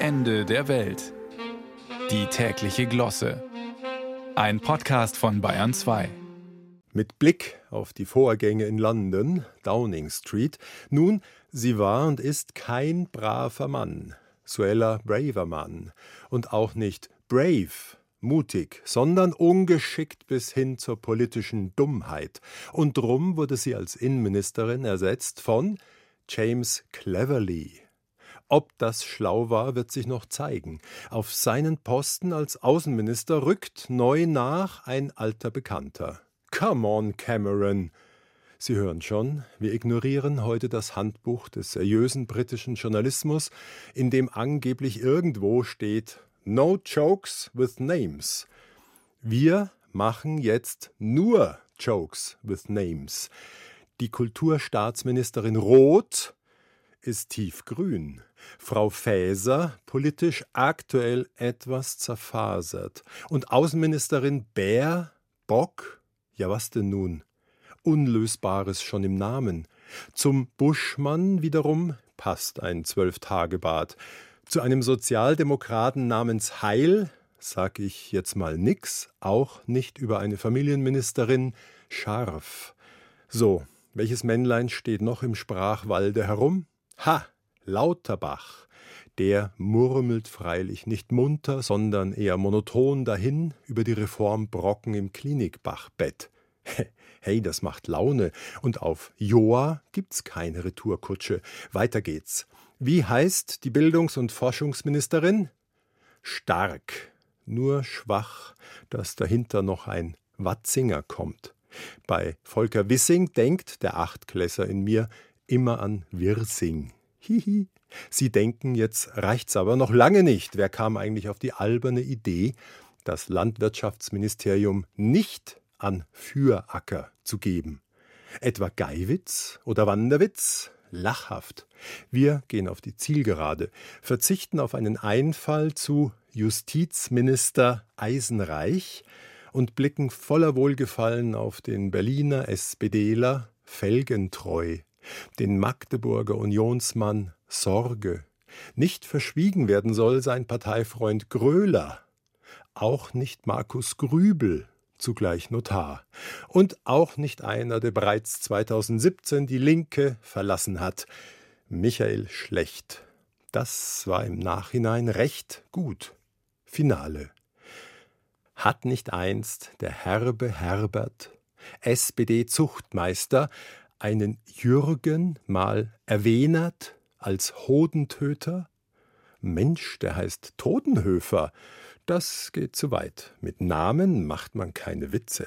Ende der Welt. Die tägliche Glosse. Ein Podcast von Bayern 2. Mit Blick auf die Vorgänge in London, Downing Street, nun, sie war und ist kein braver Mann, Suella Braverman, und auch nicht brave, mutig, sondern ungeschickt bis hin zur politischen Dummheit. Und drum wurde sie als Innenministerin ersetzt von James Cleverly. Ob das schlau war, wird sich noch zeigen. Auf seinen Posten als Außenminister rückt neu nach ein alter Bekannter. Come on, Cameron! Sie hören schon, wir ignorieren heute das Handbuch des seriösen britischen Journalismus, in dem angeblich irgendwo steht No Jokes with Names. Wir machen jetzt nur Jokes with Names. Die Kulturstaatsministerin Roth ist tiefgrün. Frau Faeser politisch aktuell etwas zerfasert. Und Außenministerin Bär, Bock, ja was denn nun? Unlösbares schon im Namen. Zum Buschmann wiederum passt ein Zwölftagebad. Zu einem Sozialdemokraten namens Heil sag ich jetzt mal nix, auch nicht über eine Familienministerin scharf. So, welches Männlein steht noch im Sprachwalde herum? Ha, Lauterbach. Der murmelt freilich nicht munter, sondern eher monoton dahin über die Reformbrocken im Klinikbachbett. Hey, das macht Laune. Und auf Joa gibt's keine Retourkutsche. Weiter geht's. Wie heißt die Bildungs- und Forschungsministerin? Stark, nur schwach, dass dahinter noch ein Watzinger kommt. Bei Volker Wissing denkt der Achtklässer in mir immer an Wirsing. Hihi. Sie denken, jetzt reicht's aber noch lange nicht. Wer kam eigentlich auf die alberne Idee, das Landwirtschaftsministerium nicht an Füracker zu geben? Etwa Geiwitz oder Wanderwitz? lachhaft. Wir gehen auf die Zielgerade, verzichten auf einen Einfall zu Justizminister Eisenreich und blicken voller Wohlgefallen auf den Berliner SPDler Felgentreu, den Magdeburger Unionsmann Sorge. Nicht verschwiegen werden soll sein Parteifreund Gröler, auch nicht Markus Grübel, zugleich Notar, und auch nicht einer, der bereits 2017 die Linke verlassen hat, Michael Schlecht. Das war im Nachhinein recht gut. Finale. Hat nicht einst der herbe Herbert, SPD-Zuchtmeister, einen Jürgen mal erwähnert als Hodentöter? Mensch, der heißt Totenhöfer, das geht zu weit. Mit Namen macht man keine Witze.